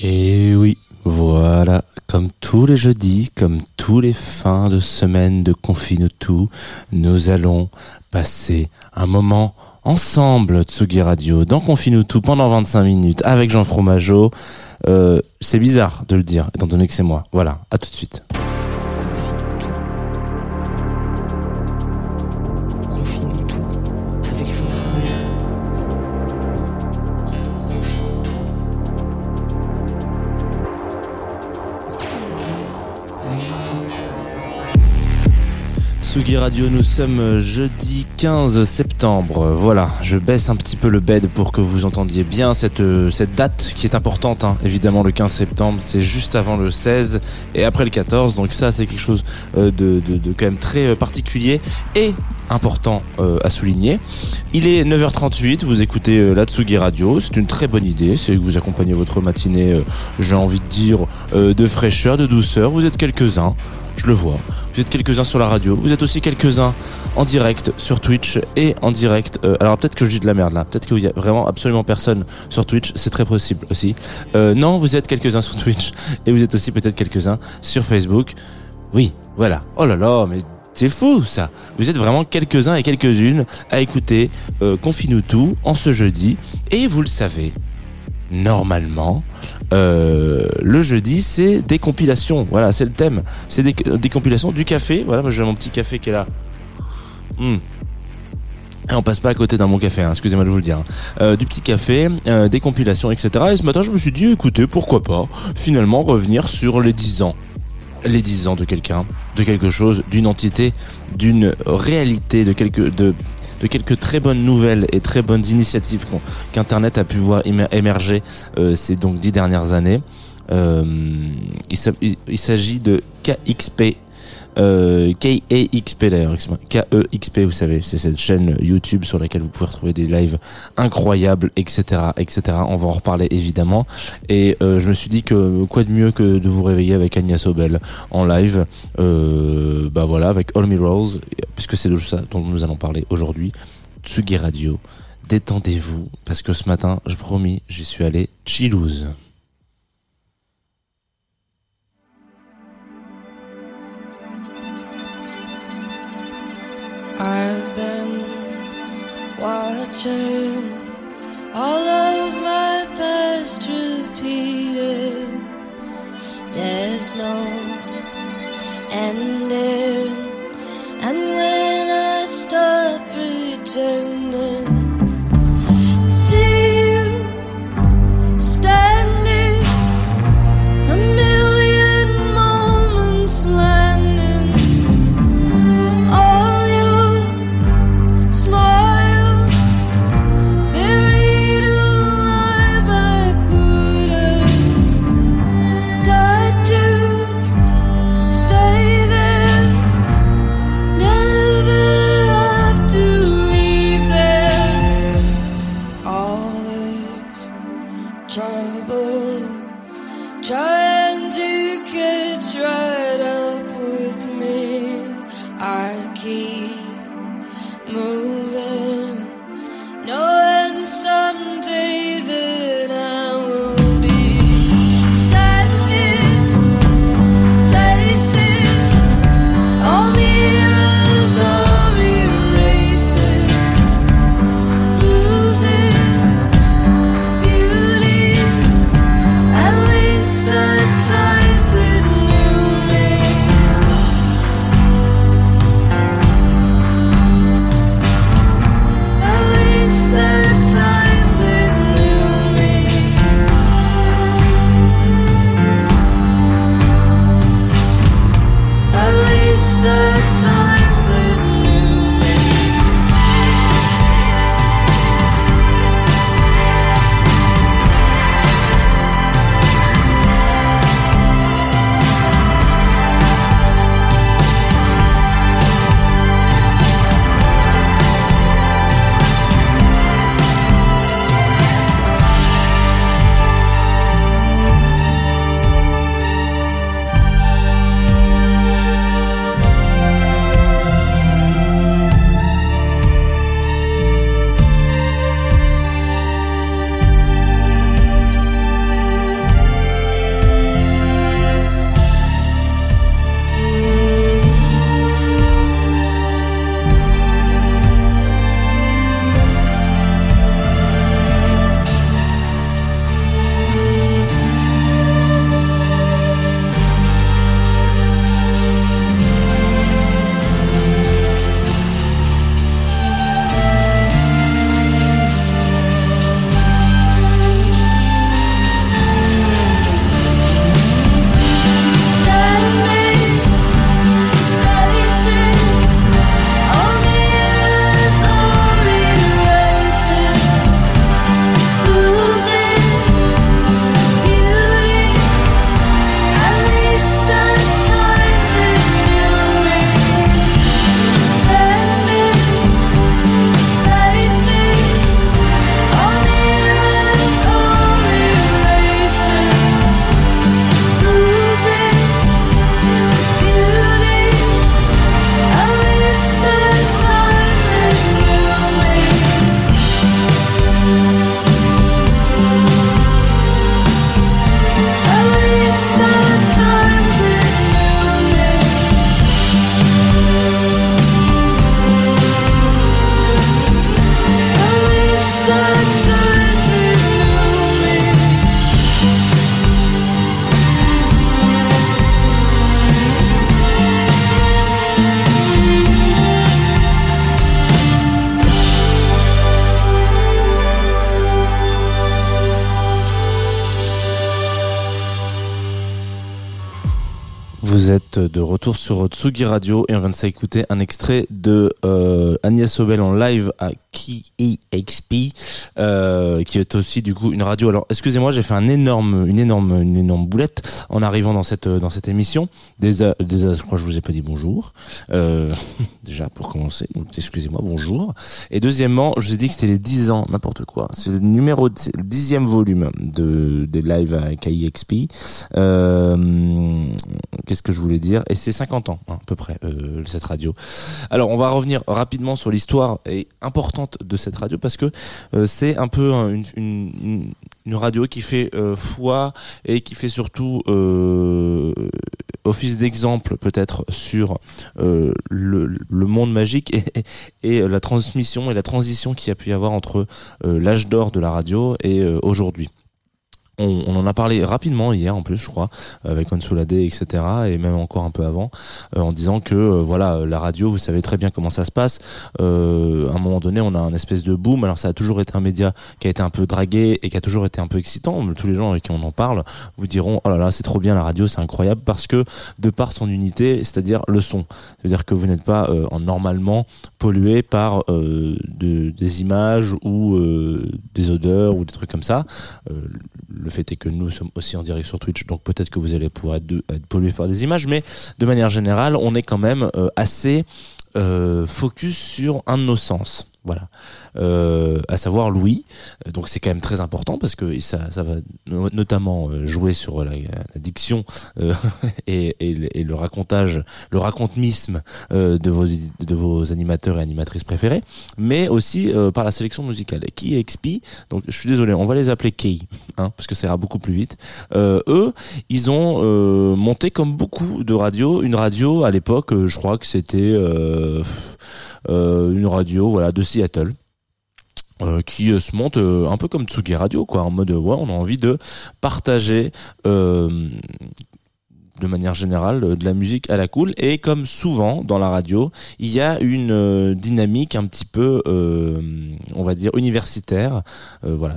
Et oui, voilà, comme tous les jeudis, comme tous les fins de semaine de Confine nous allons passer un moment ensemble, Tsugi Radio, dans Confine tout pendant 25 minutes avec Jean Fromageau. Euh, c'est bizarre de le dire, étant donné que c'est moi. Voilà, à tout de suite. Tsugi Radio, nous sommes jeudi 15 septembre. Voilà, je baisse un petit peu le bed pour que vous entendiez bien cette, euh, cette date qui est importante. hein. Évidemment, le 15 septembre, c'est juste avant le 16 et après le 14. Donc ça, c'est quelque chose euh, de, de, de quand même très euh, particulier et important euh, à souligner. Il est 9h38, vous écoutez euh, la Tsugi Radio. C'est une très bonne idée. C'est que vous accompagnez votre matinée, euh, j'ai envie de dire, euh, de fraîcheur, de douceur. Vous êtes quelques-uns. Je le vois. Vous êtes quelques-uns sur la radio. Vous êtes aussi quelques-uns en direct sur Twitch et en direct. euh, alors peut-être que je dis de la merde là. Peut-être qu'il y a vraiment absolument personne sur Twitch. C'est très possible aussi. Euh, non, vous êtes quelques-uns sur Twitch et vous êtes aussi peut-être quelques-uns sur Facebook. Oui, voilà. Oh là là, mais c'est fou ça. Vous êtes vraiment quelques-uns et quelques-unes à écouter euh, Confine-nous tout en ce jeudi. Et vous le savez, normalement, euh, le jeudi, c'est des compilations. Voilà, c'est le thème. C'est des, compilations du café. Voilà, moi j'ai mon petit café qui est là. Hmm. Et on passe pas à côté d'un bon café, hein, excusez-moi de vous le dire. hein. Euh, du petit café, euh, des compilations, etc. Et ce matin, je me suis dit, écoutez, pourquoi pas, finalement, revenir sur les 10 ans. Les 10 ans de quelqu'un, de quelque chose, d'une entité, d'une réalité, de quelque, de, de quelques très bonnes nouvelles et très bonnes initiatives qu'Internet a pu voir émer- émerger euh, ces donc dix dernières années. Euh, il s'agit de KXP. Euh, KEXP d'ailleurs. KEXP, vous savez, c'est cette chaîne YouTube sur laquelle vous pouvez retrouver des lives incroyables, etc., etc. On va en reparler évidemment. Et euh, je me suis dit que quoi de mieux que de vous réveiller avec Agnès Sobel en live, euh, bah voilà, avec All Mirrors, puisque c'est de ça dont nous allons parler aujourd'hui. Tsugi Radio, détendez-vous, parce que ce matin, je promis, j'y suis allé chillouse. Watching all of my past repeated. There's no ending, and when I stop pretending, Vous êtes de retour sur Tsugi Radio et on vient de s'écouter un extrait de euh, Agnès Obel en live à KEXP, euh, qui est aussi du coup une radio. Alors excusez-moi, j'ai fait un énorme, une énorme, une énorme boulette en arrivant dans cette dans cette émission. Déjà, je crois que je vous ai pas dit bonjour. Euh, déjà pour commencer, excusez-moi, bonjour. Et deuxièmement, je vous ai dit que c'était les 10 ans, n'importe quoi. C'est le numéro, le dixième volume de des lives à KEXP. Euh, Qu'est-ce que je voulais dire Et c'est 50 ans hein, à peu près euh, cette radio. Alors on va revenir rapidement sur l'histoire et importante de cette radio parce que euh, c'est un peu un- une, une, radio qui fait euh, foi et qui fait surtout office d'exemple peut-être sur le, le monde magique et, et, la transmission et la transition qu'il y a pu y avoir entre l'âge d'or de la radio et aujourd'hui. On, en a parlé rapidement hier en plus, je crois, avec Onsoulade, etc. Et même encore un peu avant, euh, en disant que euh, voilà, la radio, vous savez très bien comment ça se passe. Euh, à un moment donné, on a un espèce de boom. Alors ça a toujours été un média qui a été un peu dragué et qui a toujours été un peu excitant. Tous les gens avec qui on en parle vous diront oh là là, c'est trop bien la radio, c'est incroyable parce que de par son unité, c'est-à-dire le son, c'est-à-dire que vous n'êtes pas en normalement pollué par de- des images ou des odeurs ou des trucs comme ça. Le fait est que nous sommes aussi en direct sur Twitch, donc peut-être que vous allez pouvoir être, pollué par des images, mais de manière générale, on est quand même euh, assez euh, focus sur un de nos sens. Voilà, euh, à savoir Louis. Donc c'est quand même très important parce que ça, ça va no- notamment euh, jouer sur la, diction euh, et, et, le- et racontage, le racontemisme euh, de vos de vos animateurs et animatrices préférés, mais aussi euh, par la sélection musicale. Qui XP Donc je suis désolé, on va les appeler Key, hein, parce que ça ira beaucoup plus vite. Euh, eux, ils ont monté comme beaucoup de radios une radio à l'époque. je crois que c'était une radio, voilà, de Seattle. euh, qui euh, se monte euh, un peu comme Tsugi Radio, quoi, en mode euh, ouais, on a envie de partager euh, de manière générale euh, de la musique à la cool. Et comme souvent dans la radio il y a une euh, dynamique un petit peu euh, on va dire universitaire. Euh, voilà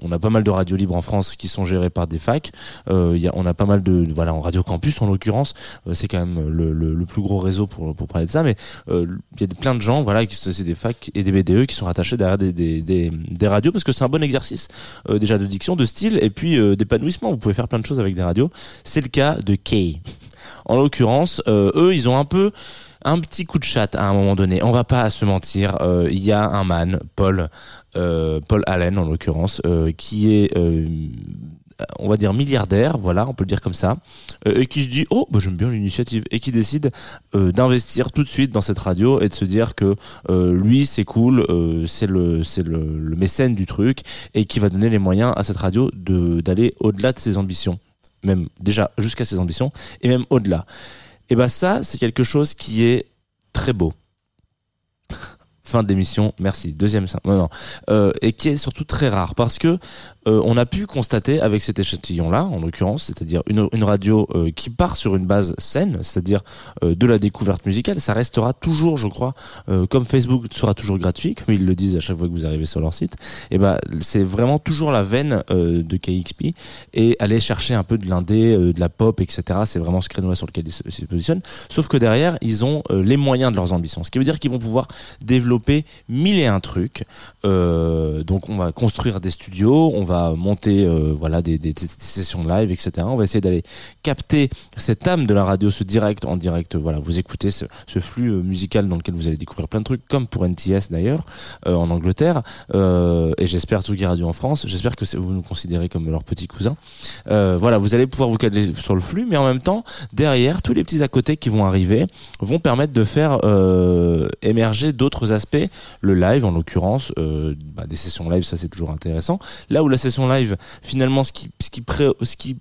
on a pas mal de radios libres en France qui sont gérées par des facs. Euh, y a, on a pas mal de voilà en radio campus en l'occurrence. C'est quand même le, plus gros réseau pour parler de ça. Mais il y a plein de gens voilà qui c'est des facs et des BDE qui sont rattachés derrière des des, radios parce que c'est un bon exercice déjà de diction de style et puis d'épanouissement. Vous pouvez faire plein de choses avec des radios. C'est le cas de En l'occurrence, euh, eux, ils ont un peu un petit coup de chat à un moment donné. On va pas se mentir. euh, Il y a un man, Paul, euh, Paul Allen en l'occurrence, qui est on va dire milliardaire, voilà, on peut le dire comme ça, et qui se dit oh bah, j'aime bien l'initiative et qui décide d'investir tout de suite dans cette radio et de se dire que lui c'est cool, c'est le c'est le mécène du truc et qui va donner les moyens à cette radio de d'aller au-delà de ses ambitions, même déjà jusqu'à ses ambitions et même au-delà. Et ben ça c'est quelque chose qui est très beau. Fin de l'émission, merci. Deuxième. Non, non. Euh, et qui est surtout très rare parce que euh, on a pu constater avec cet échantillon-là, en l'occurrence, c'est-à-dire une, une radio euh, qui part sur une base saine, c'est-à-dire de la découverte musicale, ça restera toujours, je crois, comme Facebook sera toujours gratuit, comme ils le disent à chaque fois que vous arrivez sur leur site. Et ben, c'est vraiment toujours la veine de KXP et aller chercher un peu de l'indé, de la pop, etc. C'est vraiment ce créneau-là sur lequel ils se, positionnent. Sauf que derrière, ils ont les moyens de leurs ambitions, ce qui veut dire qu'ils vont pouvoir développer mille et un trucs. Euh, donc, on va construire des studios, on va monter, euh, voilà, des, des, des sessions live, etc. On va essayer d'aller capter cette âme de la radio, ce direct en direct. Voilà, vous écoutez ce, flux euh, musical dans lequel vous allez découvrir plein de trucs, comme pour NTS d'ailleurs en Angleterre. Et j'espère Tsugi Radio en France. J'espère que vous nous considérez comme leur petit cousin. Voilà, vous allez pouvoir vous caler sur le flux, mais en même temps, derrière, tous les petits à côté qui vont arriver vont permettre de faire émerger d'autres aspects. Le live, en l'occurrence, euh, bah, des sessions live, ça c'est toujours intéressant. Là où la session live, finalement, ce qui, ce qui, pré, ce qui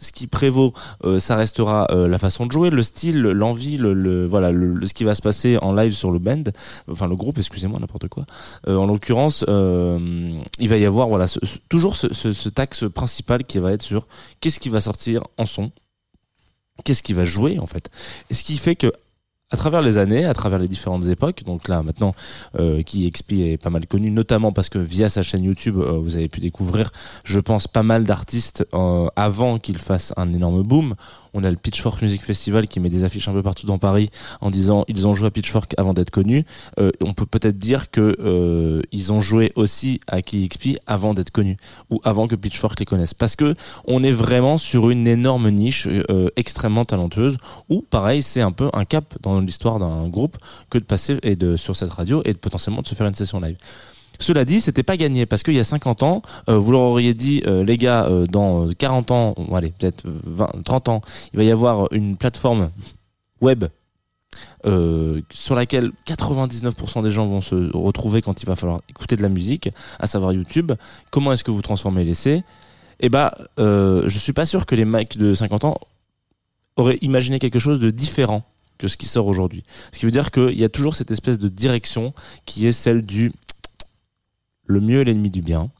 ce qui prévaut, euh, ça restera euh, la façon de jouer, le style, l'envie, le, voilà, ce qui va se passer en live sur le band, enfin le groupe, excusez-moi, n'importe quoi. En l'occurrence, il va y avoir voilà toujours ce, ce, cet axe principal qui va être sur qu'est-ce qui va sortir en son, qu'est-ce qui va jouer en fait, et ce qui fait que à travers les années, à travers les différentes époques. Donc là, maintenant, euh, qui XP est pas mal connu, notamment parce que via sa chaîne YouTube, euh, vous avez pu découvrir, je pense, pas mal d'artistes euh, avant qu'il fasse un énorme boom. On a le Pitchfork Music Festival qui met des affiches un peu partout dans Paris en disant ils ont joué à Pitchfork avant d'être connus. Euh, on peut peut-être dire que euh, ils ont joué aussi à KXP avant d'être connus ou avant que Pitchfork les connaisse. Parce que on est vraiment sur une énorme niche euh, extrêmement talentueuse où pareil c'est un peu un cap dans l'histoire d'un groupe que de passer et de sur cette radio et potentiellement de se faire une session live. Cela dit, c'était pas gagné parce qu'il y a 50 ans, euh, vous leur auriez dit, euh, les gars, euh, dans 40 ans, allez, peut-être 20, 30 ans, il va y avoir une plateforme web sur laquelle 99% des gens vont se retrouver quand il va falloir écouter de la musique, à savoir YouTube. Comment est-ce que vous transformez l'essai Eh bah, euh, je suis pas sûr que les mecs de 50 ans auraient imaginé quelque chose de différent que ce qui sort aujourd'hui. Ce qui veut dire qu'il y a toujours cette espèce de direction qui est celle du le mieux est l'ennemi du bien.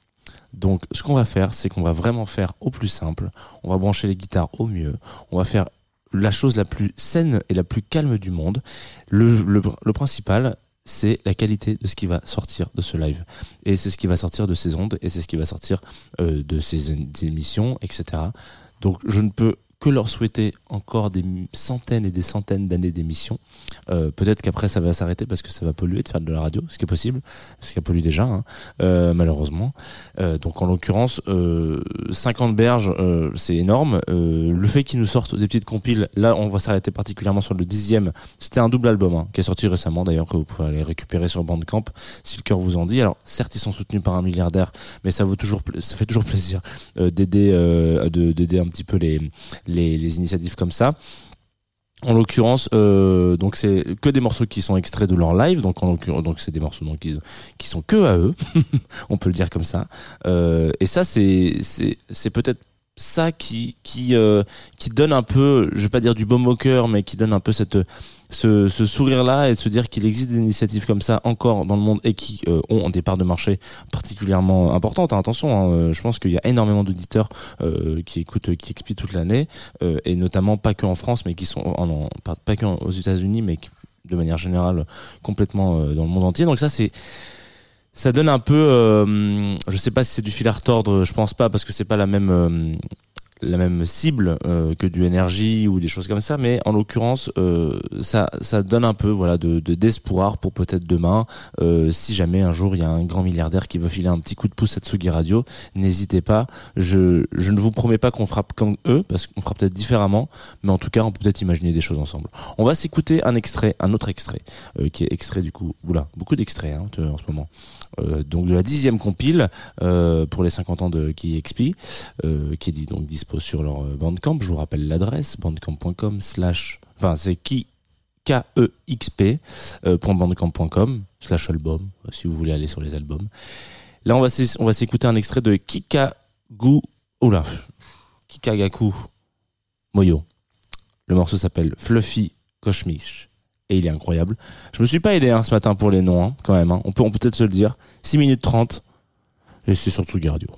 Donc, ce qu'on va faire, c'est qu'on va vraiment faire au plus simple. On va brancher les guitares au mieux. On va faire la chose la plus saine et la plus calme du monde. Le, principal, c'est la qualité de ce qui va sortir de ce live. Et c'est ce qui va sortir de ces ondes, et c'est ce qui va sortir euh, de ces émissions, etc. Donc, je ne peux que leur souhaiter encore des centaines et des centaines d'années d'émissions. Euh, Peut-être qu'après ça va s'arrêter parce que ça va polluer de faire de la radio, ce qui est possible, ce qui a pollué déjà, hein, euh, malheureusement. Euh, donc en l'occurrence, euh, 50 berges, euh, c'est énorme. Euh, le fait qu'ils nous sortent des petites compiles, là on va s'arrêter particulièrement sur le dixième. C'était un double album hein, qui est sorti récemment d'ailleurs que vous pouvez aller récupérer sur Bandcamp si le cœur vous en dit. Alors certes ils sont soutenus par un milliardaire, mais ça vaut toujours, ça fait toujours plaisir euh, d'aider, euh, de- d'aider un petit peu les, les, les initiatives comme ça. En l'occurrence, euh, donc c'est que des morceaux qui sont extraits de leur live, donc en l'occurrence, donc c'est des morceaux donc qui, qui sont que à eux, on peut le dire comme ça. Euh, et ça, c'est c'est c'est peut-être ça qui qui euh, qui donne un peu, je vais pas dire du baume au cœur, mais qui donne un peu cette ce, ce sourire là et de se dire qu'il existe des initiatives comme ça encore dans le monde et qui euh, ont des parts de marché particulièrement importantes. hein. attention, hein, euh, je pense qu'il y a énormément d'auditeurs euh, qui écoutent, qui expliquent toute l'année euh, et notamment pas que en France, mais qui sont en, en- pas, pas que aux États-Unis, mais de manière générale complètement euh, dans le monde entier. Donc ça c'est ça donne un peu, euh, je sais pas si c'est du fil à retordre, je pense pas parce que c'est pas la même la même cible euh, que du énergie ou des choses comme ça, mais en l'occurrence, euh, ça, ça donne un peu voilà de de- d'espoir pour peut-être demain, euh, si jamais un jour il y a un grand milliardaire qui veut filer un petit coup de pouce à Tsugi Radio, n'hésitez pas. Je, je ne vous promets pas qu'on frappe comme eux, parce qu'on fera peut-être différemment, mais en tout cas, on peut peut-être imaginer des choses ensemble. On va s'écouter un extrait, un autre extrait, qui est extrait du coup, oula, beaucoup d'extraits hein, en ce moment. Donc de la dixième compile pour les 50 ans de KXP, euh, qui est dit, donc dispo sur leur euh, Bandcamp. Je vous rappelle l'adresse bandcamp.com slash, enfin c'est qui K-E-X-P euh, slash album, euh, si vous voulez aller sur les albums. Là, on va s'écouter un extrait de Kikagu, oula, Kikagaku Moyo. Le morceau s'appelle Fluffy Koshmish. Et il est incroyable. Je me suis pas aidé hein, ce matin pour les noms, hein, quand même. hein. On peut peut-être se le dire. 6 minutes 30. Et c'est surtout Radio.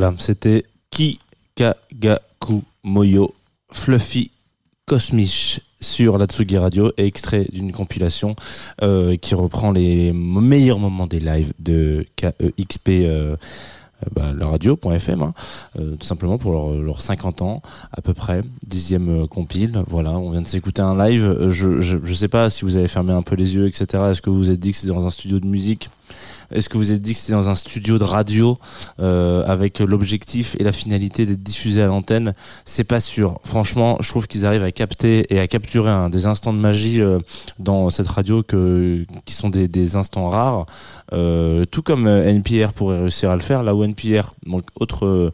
Voilà, c'était Kikagaku Moyo Fluffy Cosmiche sur la Tsugi Radio, extrait d'une compilation euh, qui reprend les meilleurs moments des lives de KEXP. Euh, bah, la radio.fm hein, euh, tout simplement pour leurs leur 50 ans à peu près dixième euh, compile voilà on vient de s'écouter un live Euh, je, je je sais pas si vous avez fermé un peu les yeux etc est-ce que vous vous êtes dit que c'était dans un studio de musique? Est-ce que vous vous êtes dit que c'était dans un studio de radio euh, avec l'objectif et la finalité d'être diffusé à l'antenne? C'est pas sûr. Franchement, je trouve qu'ils arrivent à capter et à capturer un, des instants de magie euh, dans cette radio que, qui sont des, des instants rares. Euh, tout comme euh, NPR pourrait réussir à le faire. Là où NPR, donc autre euh,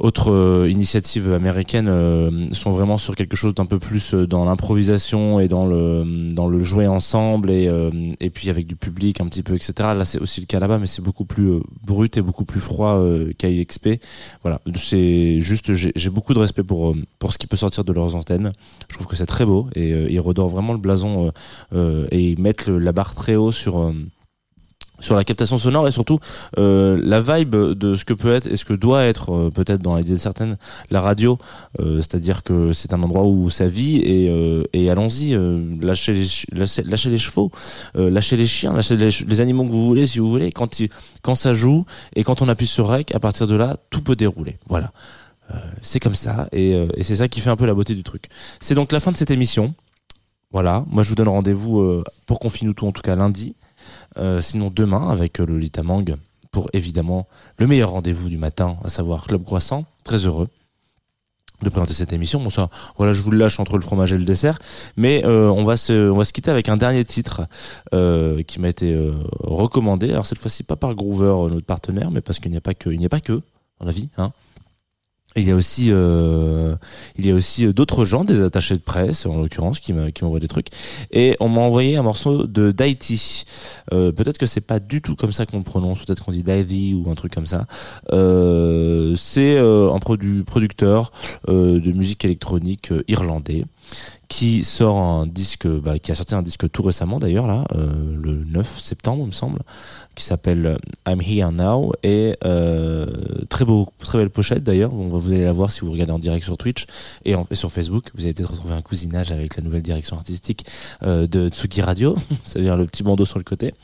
autre euh, initiative américaine euh, sont vraiment sur quelque chose d'un peu plus euh, dans l'improvisation et dans le dans le jouer ensemble et et puis avec du public un petit peu etc là c'est aussi le cas là-bas mais c'est beaucoup plus brut et beaucoup plus froid qu'AIXP voilà. C'est juste j'ai beaucoup de respect pour pour ce qui peut sortir de leurs antennes. Je trouve que c'est très beau et ils redorent vraiment le blason et ils mettent la barre très haut sur sur la captation sonore et surtout euh, la vibe de ce que peut être et ce que doit être euh, peut-être dans l'idée de certaines la radio. Euh, c'est-à-dire que c'est un endroit où ça vit et, euh, et allons-y euh, lâchez les ch- lâchez, lâchez les chevaux euh, lâchez les chiens lâchez les, les animaux que vous voulez si vous voulez. Quand quand ça joue et quand on appuie sur rec à partir de là tout peut dérouler. Voilà. C'est comme ça et, et c'est ça qui fait un peu la beauté du truc. C'est donc la fin de cette émission. Voilà. Moi je vous donne rendez-vous pour qu'on finisse tout en tout cas lundi sinon demain avec euh, Lolita Mang pour évidemment le meilleur rendez-vous du matin, à savoir Club Croissant. Très heureux de présenter cette émission. Bon voilà, je vous le lâche entre le fromage et le dessert, mais euh, on va se, on va se quitter avec un dernier titre euh, qui m'a été euh, recommandé. Alors cette fois-ci pas par Groover, euh, notre partenaire, mais parce qu'il n'y a pas que, il n'y a pas que dans la vie, hein. Il y a aussi, euh, il y a aussi euh, d'autres gens, des attachés de presse en l'occurrence, qui qui m'envoient des trucs. Et on m'a envoyé un morceau de Daiti. Euh, peut-être que c'est pas du tout comme ça qu'on prononce, peut-être qu'on dit Daiti ou un truc comme ça. Euh, c'est euh, un produ- producteur euh, de musique électronique irlandais qui sort un disque, bah, qui a sorti un disque tout récemment d'ailleurs là, euh, le 9 septembre il me semble, qui s'appelle I'm Here Now et euh, très beau, très belle pochette d'ailleurs. Vous allez la voir si vous regardez en direct sur Twitch et, en- sur Facebook. Vous allez peut-être retrouver un cousinage avec la nouvelle direction artistique euh, de Tsuki Radio, ça veut dire le petit bandeau sur le côté.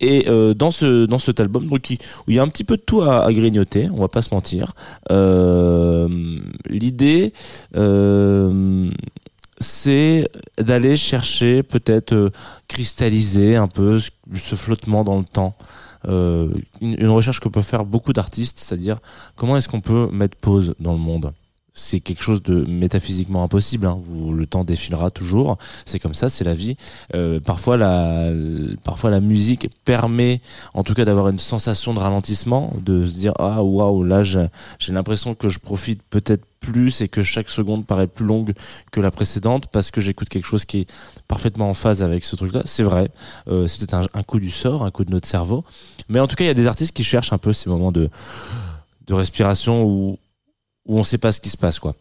Et euh, dans ce dans cet album, donc il- où il y a un petit peu de tout à, à grignoter, on va pas se mentir. Euh, L'idée, euh, c'est d'aller chercher peut-être euh, cristalliser un peu ce, flottement dans le temps. Euh, une, une recherche que peuvent faire beaucoup d'artistes, c'est-à-dire comment est-ce qu'on peut mettre pause dans le monde? C'est quelque chose de métaphysiquement impossible. Hein. Vous, le temps défilera toujours. C'est comme ça, c'est la vie. Euh, parfois, la, parfois la musique permet, en tout cas, d'avoir une sensation de ralentissement, de se dire ah waouh là j'ai l'impression que je profite peut-être plus et que chaque seconde paraît plus longue que la précédente parce que j'écoute quelque chose qui est parfaitement en phase avec ce truc-là. C'est vrai. Euh, c'est peut-être un, un coup du sort, un coup de notre cerveau. Mais en tout cas, il y a des artistes qui cherchent un peu ces moments de de respiration où où on sait pas ce qui se passe quoi.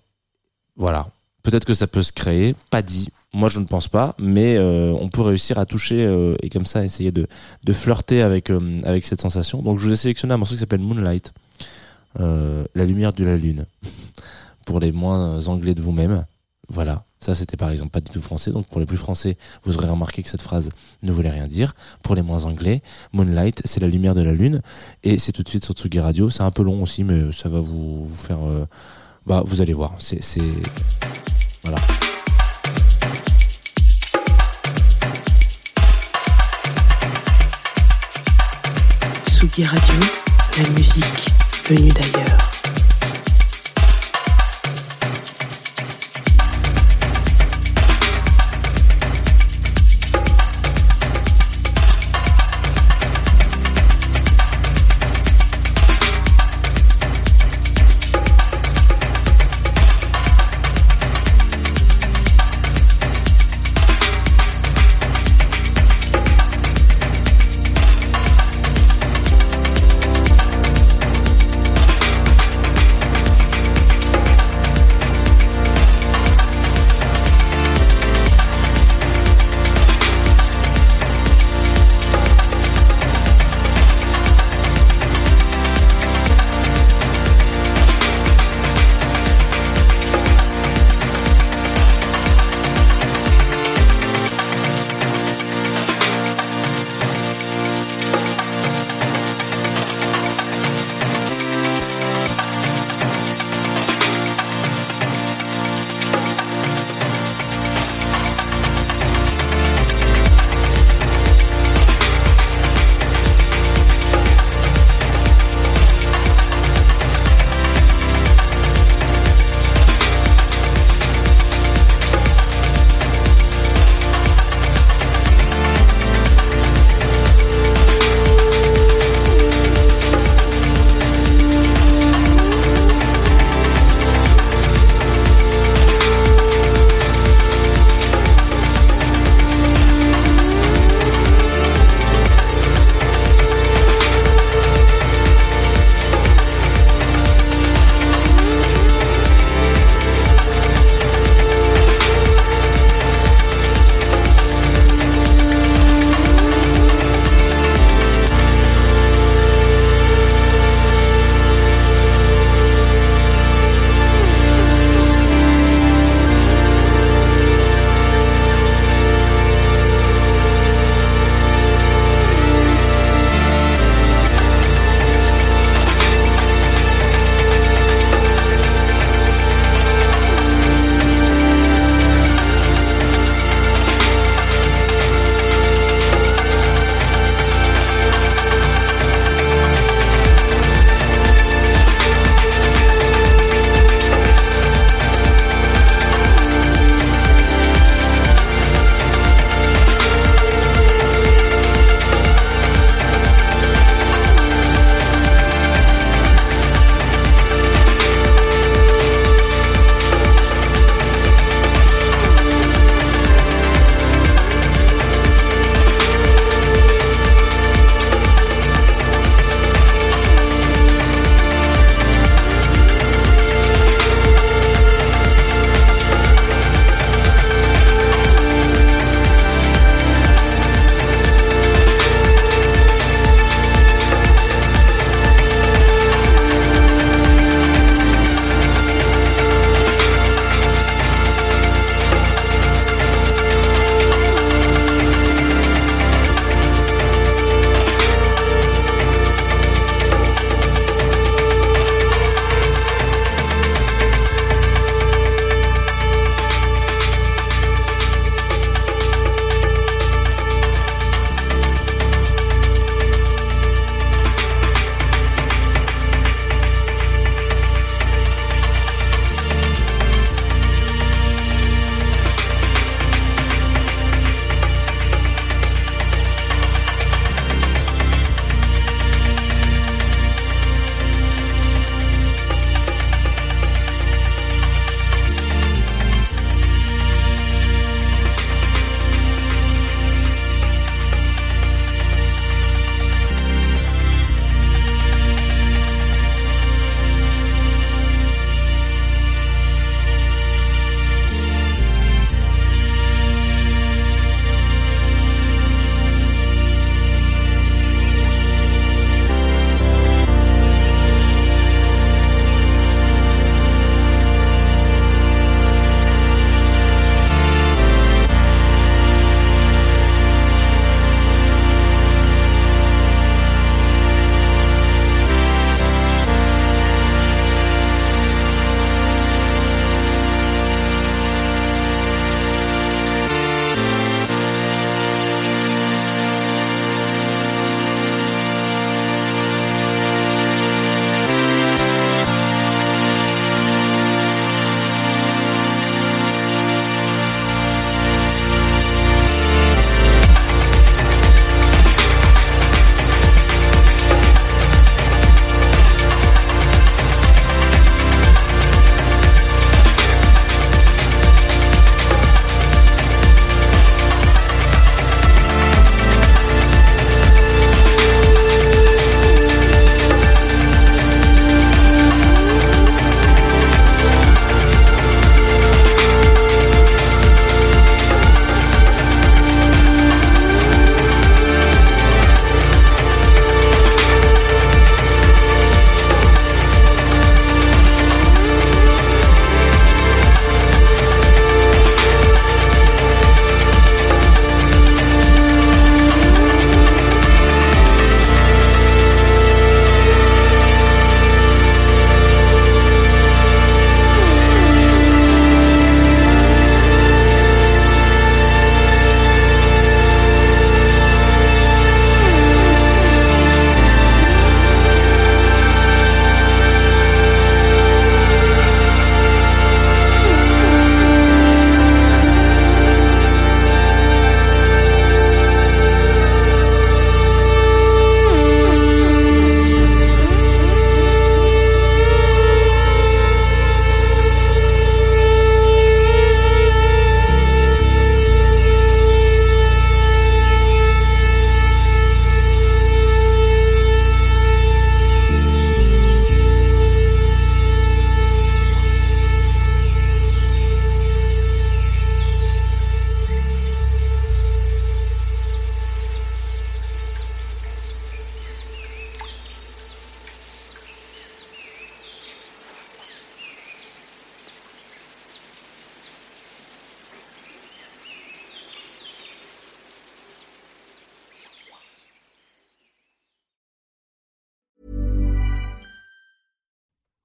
Voilà. Peut-être que ça peut se créer, pas dit. Moi, je ne pense pas, mais euh, on peut réussir à toucher euh, et comme ça essayer de, de flirter avec euh, avec cette sensation. Donc, je vous ai sélectionné un morceau qui s'appelle Moonlight, la lumière de la lune, pour les moins anglais de vous-même. Voilà. Ça, c'était par exemple pas du tout français. Donc, pour les plus français, vous aurez remarqué que cette phrase ne voulait rien dire. Pour les moins anglais, Moonlight, c'est la lumière de la lune. Et c'est tout de suite sur Tsugi Radio. C'est un peu long aussi, mais ça va vous, faire. euh, bah, vous allez voir. C'est. c'est- Voilà. Tsugi Radio, la musique venue d'ailleurs.